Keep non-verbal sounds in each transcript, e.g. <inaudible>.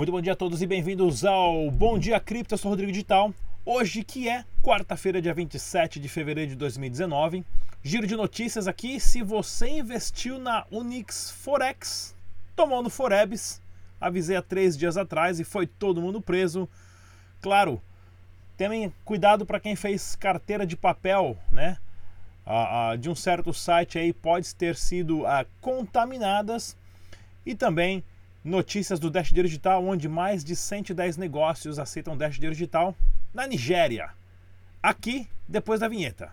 Muito bom dia a todos e bem-vindos ao Bom Dia Cripto. Eu sou Rodrigo Digital. Hoje, que é quarta-feira, dia 27 de fevereiro de 2019. Giro de notícias aqui. Se você investiu na Unix Forex, tomou no Forebs, avisei há três dias atrás e foi todo mundo preso. Claro, Tenham cuidado para quem fez carteira de papel, né? Ah, ah, de um certo site aí pode ter sido ah, contaminadas e também notícias do Dash Digital, onde mais de 110 negócios aceitam Dash Digital na Nigéria. Aqui, depois da vinheta.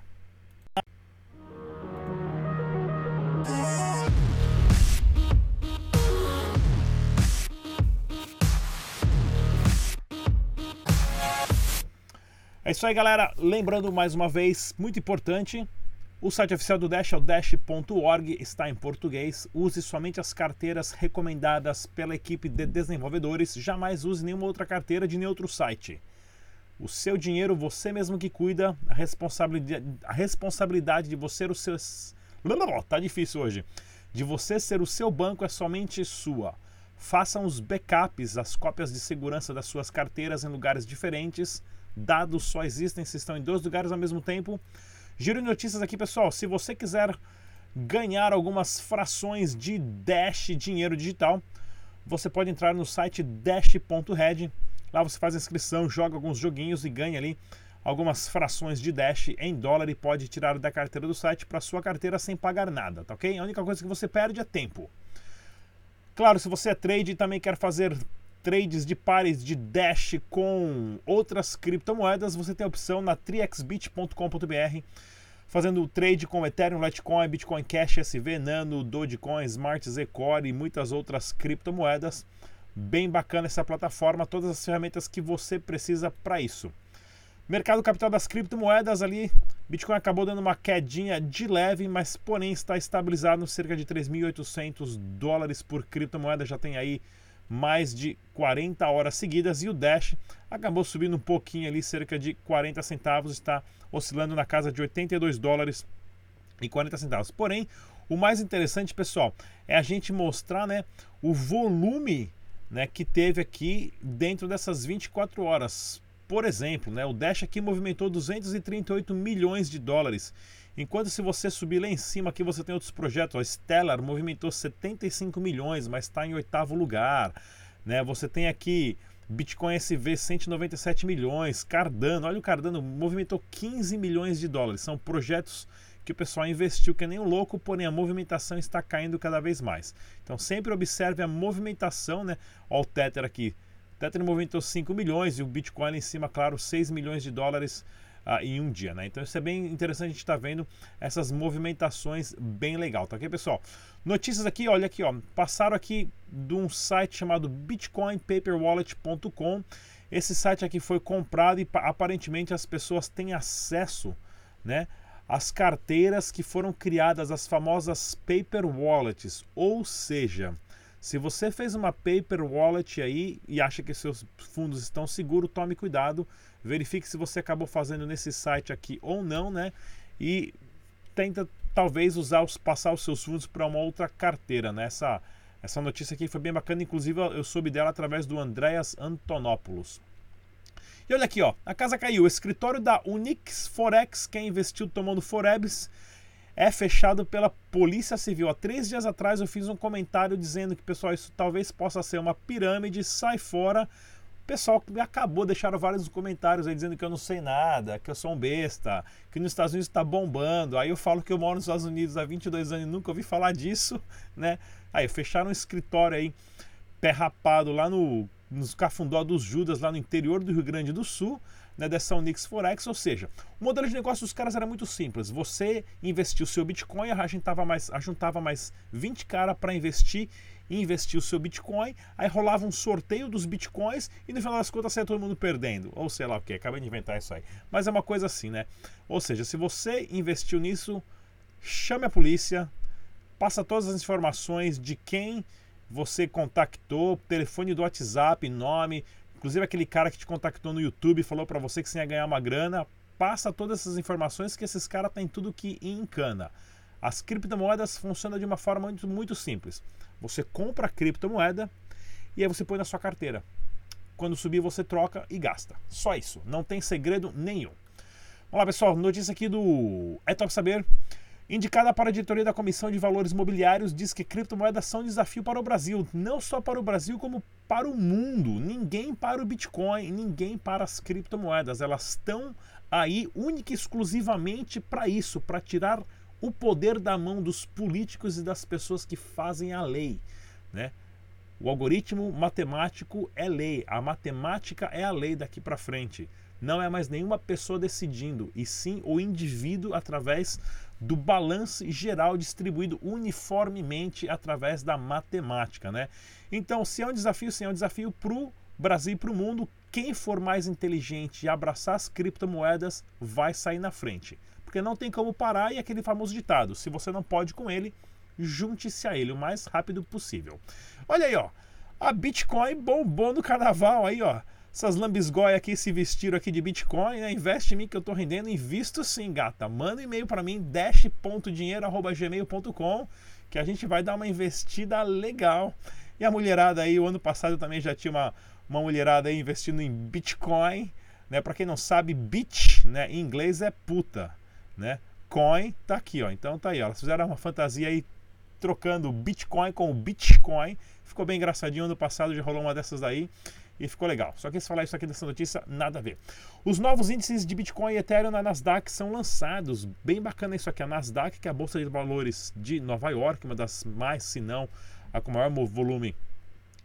É isso aí, galera. Lembrando mais uma vez, muito importante, o site oficial do Dash é o dash.org, está em português. Use somente as carteiras recomendadas pela equipe de desenvolvedores. Jamais use nenhuma outra carteira de nenhum outro site. O seu dinheiro, você mesmo que cuida, a responsabilidade, a responsabilidade de você ser o seu. <laughs> Tá difícil hoje. De você ser o seu banco é somente sua. Façam os backups, as cópias de segurança das suas carteiras em lugares diferentes dados só existem se estão em dois lugares ao mesmo tempo. Giro de notícias aqui, pessoal. Se você quiser ganhar algumas frações de Dash dinheiro digital, você pode entrar no site dash.red. Lá você faz a inscrição, joga alguns joguinhos e ganha ali algumas frações de Dash em dólar e pode tirar da carteira do site para sua carteira sem pagar nada, tá ok? A única coisa que você perde é tempo. Claro, se você é trade e também quer fazer trades de pares de Dash com outras criptomoedas, você tem a opção na triexbit.com.br fazendo trade com Ethereum, Litecoin, Bitcoin Cash, SV, Nano, Dogecoin, Smart, Zcore e muitas outras criptomoedas. Bem bacana essa plataforma, todas as ferramentas que você precisa para isso. Mercado capital das criptomoedas ali, Bitcoin acabou dando uma quedinha de leve, mas porém está estabilizado cerca de 3.800 dólares por criptomoeda, já tem aí mais de 40 horas seguidas e o Dash acabou subindo um pouquinho ali, cerca de 40 centavos, está oscilando na casa de 82 dólares e 40 centavos. Porém, o mais interessante, pessoal, é a gente mostrar, né, o volume, né, que teve aqui dentro dessas 24 horas. Por exemplo, né, o Dash aqui movimentou 238 milhões de dólares Enquanto se você subir lá em cima, aqui você tem outros projetos. A Stellar movimentou 75 milhões, mas está em oitavo lugar. Né? Você tem aqui Bitcoin SV 197 milhões, Cardano, olha o Cardano, movimentou 15 milhões de dólares. São projetos que o pessoal investiu que é nem um louco, porém a movimentação está caindo cada vez mais. Então sempre observe a movimentação, né? Olha o Tether aqui. O Tether movimentou 5 milhões e o Bitcoin em cima, claro, 6 milhões de dólares uh, em um dia, né? Então isso é bem interessante a gente estar tá vendo essas movimentações bem legal, tá ok, pessoal? Notícias aqui, olha aqui, ó, passaram aqui de um site chamado bitcoinpaperwallet.com. Esse site aqui foi comprado e aparentemente as pessoas têm acesso, né? As carteiras que foram criadas, as famosas paper wallets, ou seja, se você fez uma paper wallet aí e acha que seus fundos estão seguros, tome cuidado, verifique se você acabou fazendo nesse site aqui ou não, né? E tenta talvez usar os, passar os seus fundos para uma outra carteira, né? Essa, essa notícia aqui foi bem bacana, inclusive eu soube dela através do Andreas Antonopoulos. E olha aqui, ó, a casa caiu. O escritório da Unix Forex, quem investiu tomando Forebs, é fechado pela Polícia Civil. Há três dias atrás eu fiz um comentário dizendo que, pessoal, isso talvez possa ser uma pirâmide, sai fora pessoal que acabou, deixaram vários comentários aí dizendo que eu não sei nada, que eu sou um besta, que nos Estados Unidos está bombando. Aí eu falo que eu moro nos Estados Unidos há 22 anos e nunca ouvi falar disso, <laughs> né? Aí fecharam um escritório aí, pé rapado lá no, nos Cafundó dos Judas, lá no interior do Rio Grande do Sul, né, dessa Unix Forex, ou seja, o modelo de negócio dos caras era muito simples. Você investiu seu Bitcoin, ajuntava mais, ajuntava mais 20 cara para investir investir o seu Bitcoin, aí rolava um sorteio dos Bitcoins e no final das contas saia todo mundo perdendo. Ou sei lá o que, acabei de inventar isso aí. Mas é uma coisa assim, né? Ou seja, se você investiu nisso, chame a polícia, passa todas as informações de quem você contactou, telefone do WhatsApp, nome, inclusive aquele cara que te contactou no YouTube falou para você que você ia ganhar uma grana, passa todas essas informações que esses caras têm tudo que encana. As criptomoedas funcionam de uma forma muito, muito simples. Você compra a criptomoeda e aí você põe na sua carteira. Quando subir, você troca e gasta. Só isso. Não tem segredo nenhum. Vamos lá, pessoal. Notícia aqui do É Top Saber. Indicada para a diretoria da Comissão de Valores Mobiliários, diz que criptomoedas são um desafio para o Brasil. Não só para o Brasil, como para o mundo. Ninguém para o Bitcoin, ninguém para as criptomoedas. Elas estão aí única e exclusivamente para isso, para tirar o poder da mão dos políticos e das pessoas que fazem a lei. Né? O algoritmo matemático é lei, a matemática é a lei daqui para frente. Não é mais nenhuma pessoa decidindo, e sim o indivíduo através do balanço geral distribuído uniformemente através da matemática, né? Então, se é um desafio, se é um desafio para o Brasil e para o mundo, quem for mais inteligente e abraçar as criptomoedas vai sair na frente. Porque não tem como parar e aquele famoso ditado: se você não pode com ele, junte-se a ele o mais rápido possível. Olha aí, ó. A Bitcoin bombou no carnaval aí, ó. Essas lambisgóias aqui se vestiram aqui de Bitcoin, né? Investe em mim que eu tô rendendo. Invisto sim, gata. Manda um e-mail para mim, dash.dinheiro.gmail.com que a gente vai dar uma investida legal. E a mulherada aí, o ano passado também já tinha uma, uma mulherada aí investindo em Bitcoin, né? Para quem não sabe, bit, né, em inglês é puta, né? Coin tá aqui, ó. Então tá aí, ó. Elas fizeram uma fantasia aí trocando Bitcoin com Bitcoin. Ficou bem engraçadinho ano passado, já rolou uma dessas daí e ficou legal. Só que se falar isso aqui dessa notícia, nada a ver. Os novos índices de Bitcoin e Ethereum na Nasdaq são lançados. Bem bacana isso aqui. A Nasdaq, que é a bolsa de valores de Nova York, uma das mais, se não, a com maior volume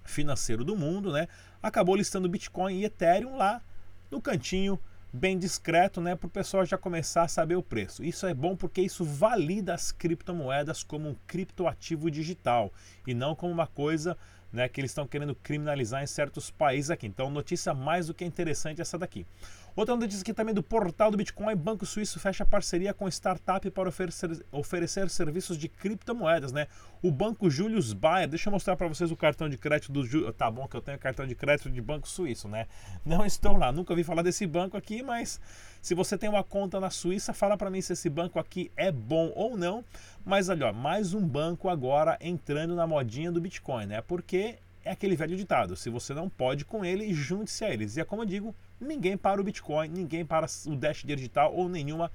financeiro do mundo, né? Acabou listando Bitcoin e Ethereum lá no cantinho bem discreto, né, para o pessoal já começar a saber o preço. Isso é bom porque isso valida as criptomoedas como um criptoativo digital e não como uma coisa né, que eles estão querendo criminalizar em certos países aqui. Então, notícia mais do que interessante essa daqui. Outra notícia aqui também do portal do Bitcoin, Banco Suíço fecha parceria com startup para oferecer, oferecer serviços de criptomoedas, né? O Banco Julius Baer, deixa eu mostrar para vocês o cartão de crédito do Julius, tá bom que eu tenho cartão de crédito de Banco Suíço, né? Não estou lá, nunca ouvi falar desse banco aqui, mas se você tem uma conta na Suíça, fala para mim se esse banco aqui é bom ou não. Mas olha, mais um banco agora entrando na modinha do Bitcoin, né? Porque é aquele velho ditado: se você não pode com ele, junte-se a eles. E é como eu digo, ninguém para o Bitcoin, ninguém para o Dash Digital ou nenhuma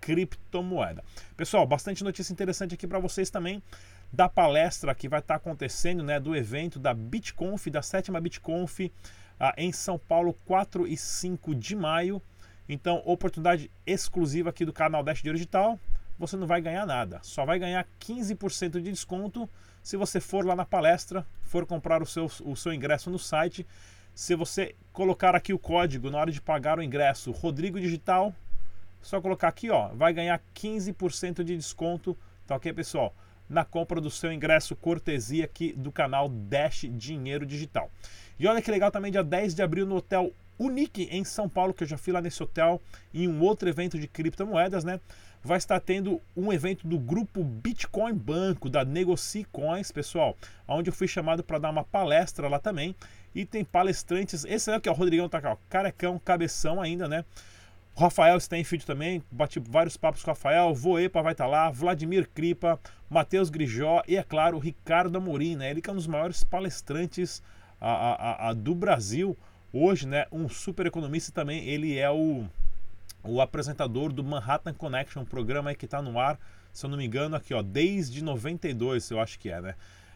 criptomoeda. Pessoal, bastante notícia interessante aqui para vocês também da palestra que vai estar tá acontecendo, né, do evento da BitConf, da sétima BitConf ah, em São Paulo, 4 e 5 de maio. Então, oportunidade exclusiva aqui do canal Dash Digital. Você não vai ganhar nada, só vai ganhar 15% de desconto se você for lá na palestra, for comprar o seu, o seu ingresso no site, se você colocar aqui o código na hora de pagar o ingresso Rodrigo Digital, só colocar aqui, ó, vai ganhar 15% de desconto, tá ok, pessoal? Na compra do seu ingresso cortesia aqui do canal Dash Dinheiro Digital. E olha que legal também, dia 10 de abril no Hotel Unique em São Paulo, que eu já fui lá nesse hotel em um outro evento de criptomoedas, né? Vai estar tendo um evento do grupo Bitcoin Banco, da Negocie Coins, pessoal, onde eu fui chamado para dar uma palestra lá também. E tem palestrantes, esse aqui, ó, o Rodrigão tá cá, ó, carecão, cabeção ainda, né? O Rafael Stenfield também, bati vários papos com o Rafael, Voepa vai estar tá lá, Vladimir Kripa, Matheus Grijó e, é claro, o Ricardo Amorim, né? Ele que é um dos maiores palestrantes a, a, a, do Brasil hoje, né? Um super economista também, ele é o o apresentador do Manhattan Connection, um programa que está no ar, se eu não me engano, aqui ó, desde 92, eu acho que é, né?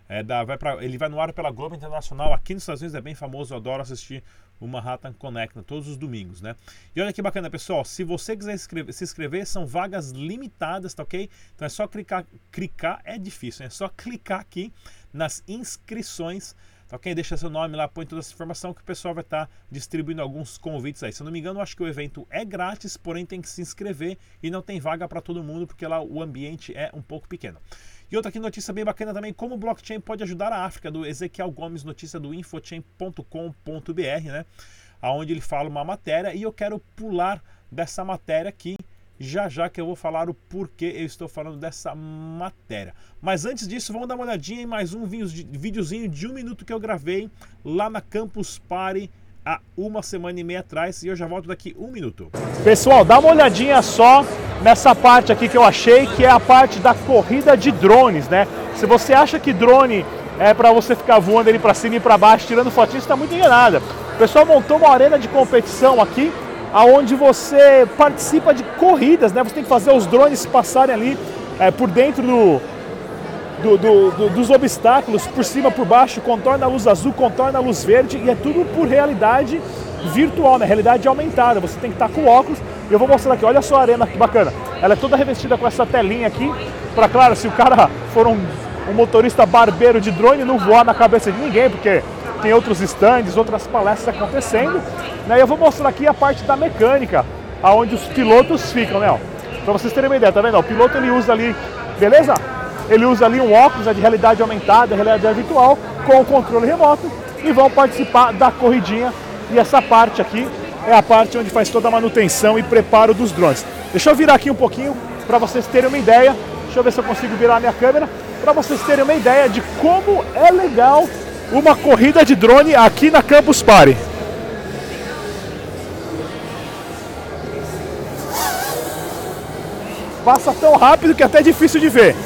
É da, vai pra, ele vai no ar pela Globo Internacional, aqui nos Estados Unidos é bem famoso, eu adoro assistir o Manhattan Connection todos os domingos, né? E olha que bacana, pessoal, se você quiser se inscrever, são vagas limitadas, tá ok? Então é só clicar, clicar é difícil, é só clicar aqui nas inscrições Tá ok? Deixa seu nome lá, põe toda essa informação que o pessoal vai estar tá distribuindo alguns convites aí. Se eu não me engano, acho que o evento é grátis, porém tem que se inscrever e não tem vaga para todo mundo, porque lá o ambiente é um pouco pequeno. E outra aqui notícia bem bacana também, como o blockchain pode ajudar a África, do Ezequiel Gomes, notícia do infochain.com.br, né? Onde ele fala uma matéria e eu quero pular dessa matéria aqui já já que eu vou falar o porquê eu estou falando dessa matéria. Mas antes disso, vamos dar uma olhadinha em mais um videozinho de um minuto que eu gravei lá na Campus Party há uma semana e meia atrás e eu já volto daqui um minuto. Pessoal, dá uma olhadinha só nessa parte aqui que eu achei que é a parte da corrida de drones, né? Se você acha que drone é para você ficar voando ali para cima e para baixo, tirando fotinhos, está muito enganada. O pessoal montou uma arena de competição aqui, aonde você participa de corridas, né? Você tem que fazer os drones passarem ali é, por dentro do, do, do, do, dos obstáculos, por cima, por baixo, contorna a luz azul, contorna a luz verde e é tudo por realidade virtual, né? realidade aumentada. Você tem que estar com óculos. E eu vou mostrar aqui, olha só a arena que bacana. Ela é toda revestida com essa telinha aqui, para claro, se o cara for um, um motorista barbeiro de drone, não voar na cabeça de ninguém, porque tem outros stands, outras palestras acontecendo. Né? E eu vou mostrar aqui a parte da mecânica, aonde os pilotos ficam, né? Para vocês terem uma ideia, tá vendo? O piloto ele usa ali, beleza? Ele usa ali um óculos de realidade aumentada, realidade virtual, com o controle remoto e vão participar da corridinha. E essa parte aqui é a parte onde faz toda a manutenção e preparo dos drones. Deixa eu virar aqui um pouquinho para vocês terem uma ideia. Deixa eu ver se eu consigo virar a minha câmera para vocês terem uma ideia de como é legal uma corrida de drone aqui na Campus Party. Passa tão rápido que é até difícil de ver.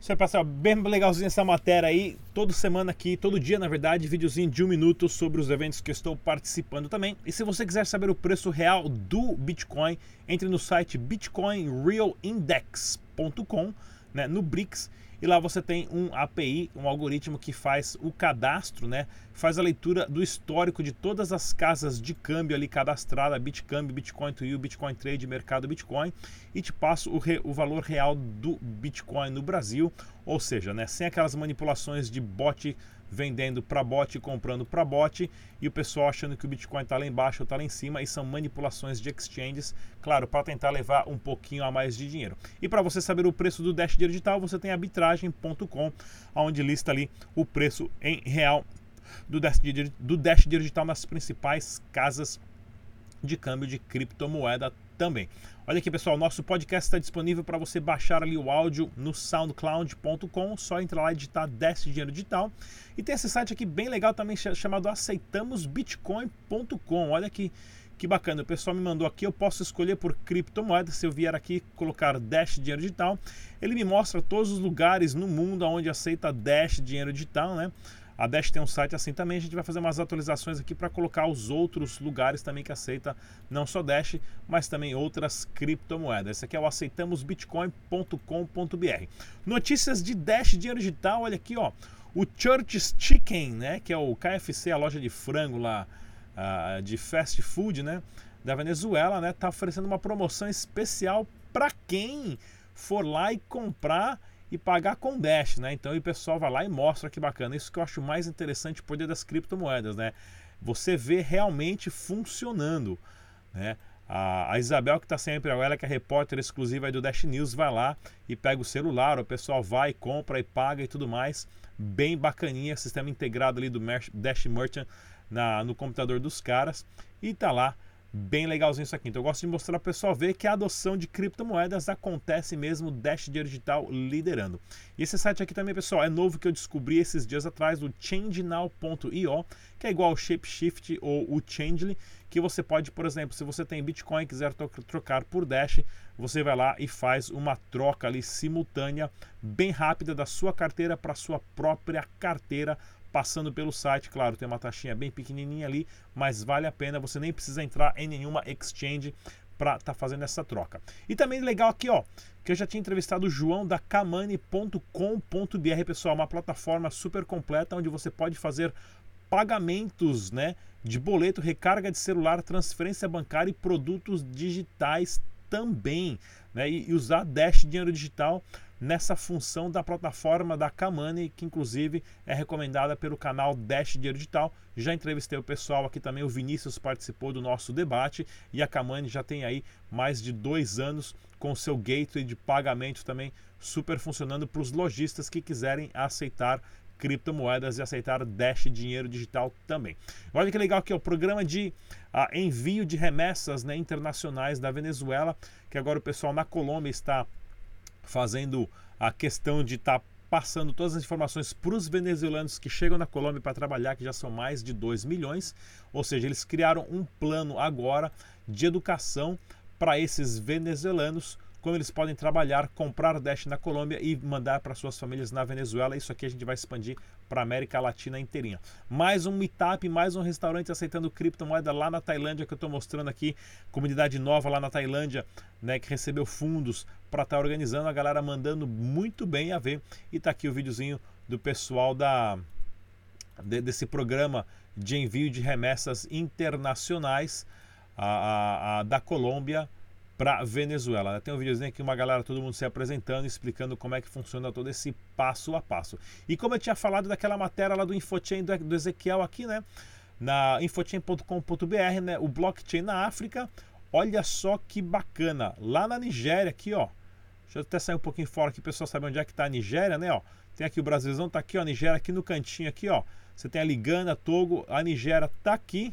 Isso pessoal, bem legalzinho essa matéria aí. Toda semana aqui, todo dia na verdade, videozinho de um minuto sobre os eventos que eu estou participando também. E se você quiser saber o preço real do Bitcoin, entre no site bitcoinrealindex.com, né, no BRICS e lá você tem um API, um algoritmo que faz o cadastro, né? Faz a leitura do histórico de todas as casas de câmbio ali cadastradas, Bitcambi, Bitcoin to You, Bitcoin Trade, Mercado Bitcoin, e te passa o, re, o valor real do Bitcoin no Brasil, ou seja, né, sem aquelas manipulações de bot vendendo para bot e comprando para bot, e o pessoal achando que o Bitcoin está lá embaixo ou está lá em cima, e são manipulações de exchanges, claro, para tentar levar um pouquinho a mais de dinheiro. E para você saber o preço do Dash Digital, você tem arbitragem.com, onde lista ali o preço em real do Dash, do Dash Digital nas principais casas de câmbio de criptomoeda também. Olha aqui, pessoal, nosso podcast está disponível para você baixar ali o áudio no soundcloud.com, só entrar lá e digitar Desce Dinheiro Digital. E tem esse site aqui bem legal também chamado aceitamosbitcoin.com. Olha que que bacana, o pessoal me mandou aqui, eu posso escolher por criptomoeda, se eu vier aqui colocar Dash Dinheiro Digital, ele me mostra todos os lugares no mundo onde aceita Dash Dinheiro Digital, né? A Dash tem um site assim também. A gente vai fazer umas atualizações aqui para colocar os outros lugares também que aceita não só Dash, mas também outras criptomoedas. Esse aqui é o aceitamosbitcoin.com.br. Notícias de Dash Dinheiro Digital, olha aqui, ó. O Church's Chicken, né, que é o KFC, a loja de frango lá uh, de fast food, né, da Venezuela, né, tá oferecendo uma promoção especial para quem for lá e comprar e pagar com Dash, né? Então o pessoal vai lá e mostra que bacana. Isso que eu acho mais interessante o poder das criptomoedas, né? Você vê realmente funcionando, né? A, Isabel, que está sempre, ela que é repórter exclusiva do Dash News, vai lá e pega o celular, o pessoal vai, compra e paga e tudo mais. Bem bacaninha, sistema integrado ali do Dash Merchant na, no computador dos caras. E tá lá Bem legalzinho isso aqui. Então eu gosto de mostrar para o pessoal ver que a adoção de criptomoedas acontece mesmo, Dash Digital liderando. E esse site aqui também, pessoal, é novo que eu descobri esses dias atrás, o changenow.io, que é igual ao Shapeshift ou o Changely, que você pode, por exemplo, se você tem Bitcoin e quiser trocar por Dash, você vai lá e faz uma troca ali simultânea, bem rápida da sua carteira para sua própria carteira passando pelo site. Claro, tem uma taxinha bem pequenininha ali, mas vale a pena. Você nem precisa entrar em nenhuma exchange para estar tá fazendo essa troca. E também legal aqui, ó, que eu já tinha entrevistado o João da kamani.com.br, pessoal, uma plataforma super completa onde você pode fazer pagamentos, né, de boleto, recarga de celular, transferência bancária e produtos digitais também, né, e, e usar Dash dinheiro digital nessa função da plataforma da Kamani, que inclusive é recomendada pelo canal Dash Dinheiro Digital. Já entrevistei o pessoal aqui também, o Vinícius participou do nosso debate e a Kamani já tem aí mais de dois anos com o seu gateway de pagamento também super funcionando para os lojistas que quiserem aceitar criptomoedas e aceitar Dash dinheiro digital também. Olha que legal aqui, o programa de uh, envio de remessas né, internacionais da Venezuela, que agora o pessoal na Colômbia está fazendo a questão de estar tá passando todas as informações para os venezuelanos que chegam na Colômbia para trabalhar, que já são mais de 2 milhões. Ou seja, eles criaram um plano agora de educação para esses venezuelanos como eles podem trabalhar, comprar Dash na Colômbia e mandar para suas famílias na Venezuela. Isso aqui a gente vai expandir para a América Latina inteirinha. Mais um meetup, mais um restaurante aceitando criptomoeda lá na Tailândia que eu estou mostrando aqui, comunidade nova lá na Tailândia, né, que recebeu fundos para estar tá organizando, a galera mandando muito bem a ver. E tá aqui o videozinho do pessoal da desse programa de envio de remessas internacionais a, a, a da Colômbia para Venezuela. Tem um videozinho aqui, uma galera, todo mundo se apresentando, explicando como é que funciona todo esse passo a passo. E como eu tinha falado daquela matéria lá do Infochain do, do Ezequiel aqui, né? Na infochain.com.br, né? O blockchain na África. Olha só que bacana. Lá na Nigéria, aqui, ó. Deixa eu até sair um pouquinho fora aqui, o pessoal sabe onde é que está a Nigéria, né? Ó. Tem aqui o Brasilzão, tá aqui, ó. A Nigéria aqui no cantinho aqui, ó. Você tem a Ligana, Togo, a Nigéria tá aqui.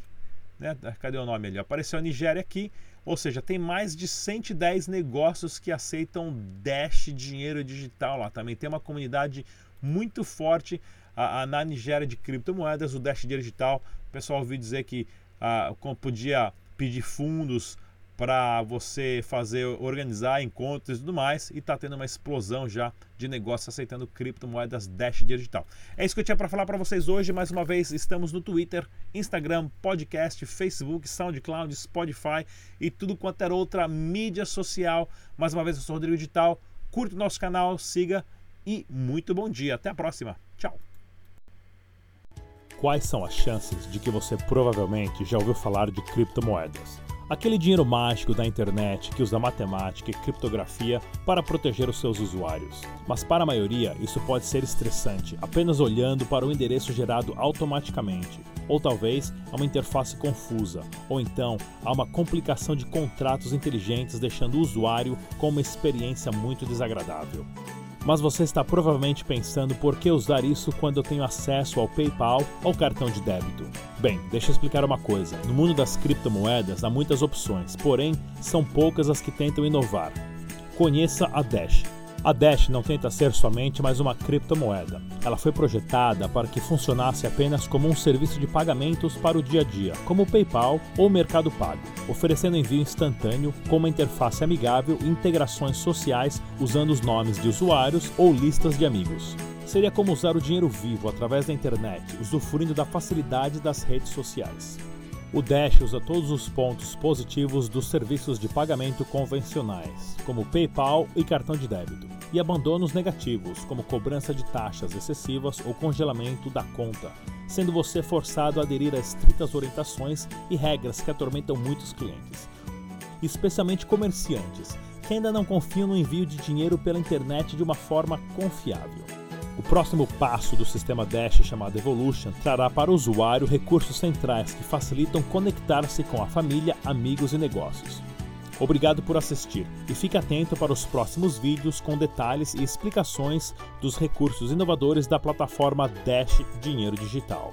Né? Cadê o nome ali? Apareceu a Nigéria aqui. Ou seja, tem mais de 110 negócios que aceitam Dash dinheiro digital lá também. Tem uma comunidade muito forte a, a, na Nigéria de criptomoedas, o Dash dinheiro digital. O pessoal ouviu dizer que a, podia pedir fundos para você fazer, organizar encontros e tudo mais, e está tendo uma explosão já de negócios aceitando criptomoedas Dash Digital. É isso que eu tinha para falar para vocês hoje. Mais uma vez, estamos no Twitter, Instagram, podcast, Facebook, SoundCloud, Spotify e tudo quanto era outra mídia social. Mais uma vez, eu sou Rodrigo Digital. Curta o nosso canal, siga e muito bom dia. Até a próxima. Tchau. Quais são as chances de que você provavelmente já ouviu falar de criptomoedas? Aquele dinheiro mágico da internet que usa matemática e criptografia para proteger os seus usuários. Mas para a maioria, isso pode ser estressante, apenas olhando para o endereço gerado automaticamente. Ou talvez há uma interface confusa, ou então há uma complicação de contratos inteligentes deixando o usuário com uma experiência muito desagradável. Mas você está provavelmente pensando por que usar isso quando eu tenho acesso ao PayPal ou cartão de débito. Bem, deixa eu explicar uma coisa. No mundo das criptomoedas há muitas opções, porém são poucas as que tentam inovar. Conheça a Dash. A Dash não tenta ser somente mais uma criptomoeda. Ela foi projetada para que funcionasse apenas como um serviço de pagamentos para o dia a dia, como o PayPal ou o Mercado Pago, oferecendo envio instantâneo com uma interface amigável e integrações sociais usando os nomes de usuários ou listas de amigos. Seria como usar o dinheiro vivo através da internet, usufruindo da facilidade das redes sociais. O Dash usa todos os pontos positivos dos serviços de pagamento convencionais, como PayPal e cartão de débito, e abandona os negativos, como cobrança de taxas excessivas ou congelamento da conta, sendo você forçado a aderir a estritas orientações e regras que atormentam muitos clientes, especialmente comerciantes, que ainda não confiam no envio de dinheiro pela internet de uma forma confiável. O próximo passo do sistema Dash, chamado Evolution, trará para o usuário recursos centrais que facilitam conectar-se com a família, amigos e negócios. Obrigado por assistir e fique atento para os próximos vídeos com detalhes e explicações dos recursos inovadores da plataforma Dash Dinheiro Digital.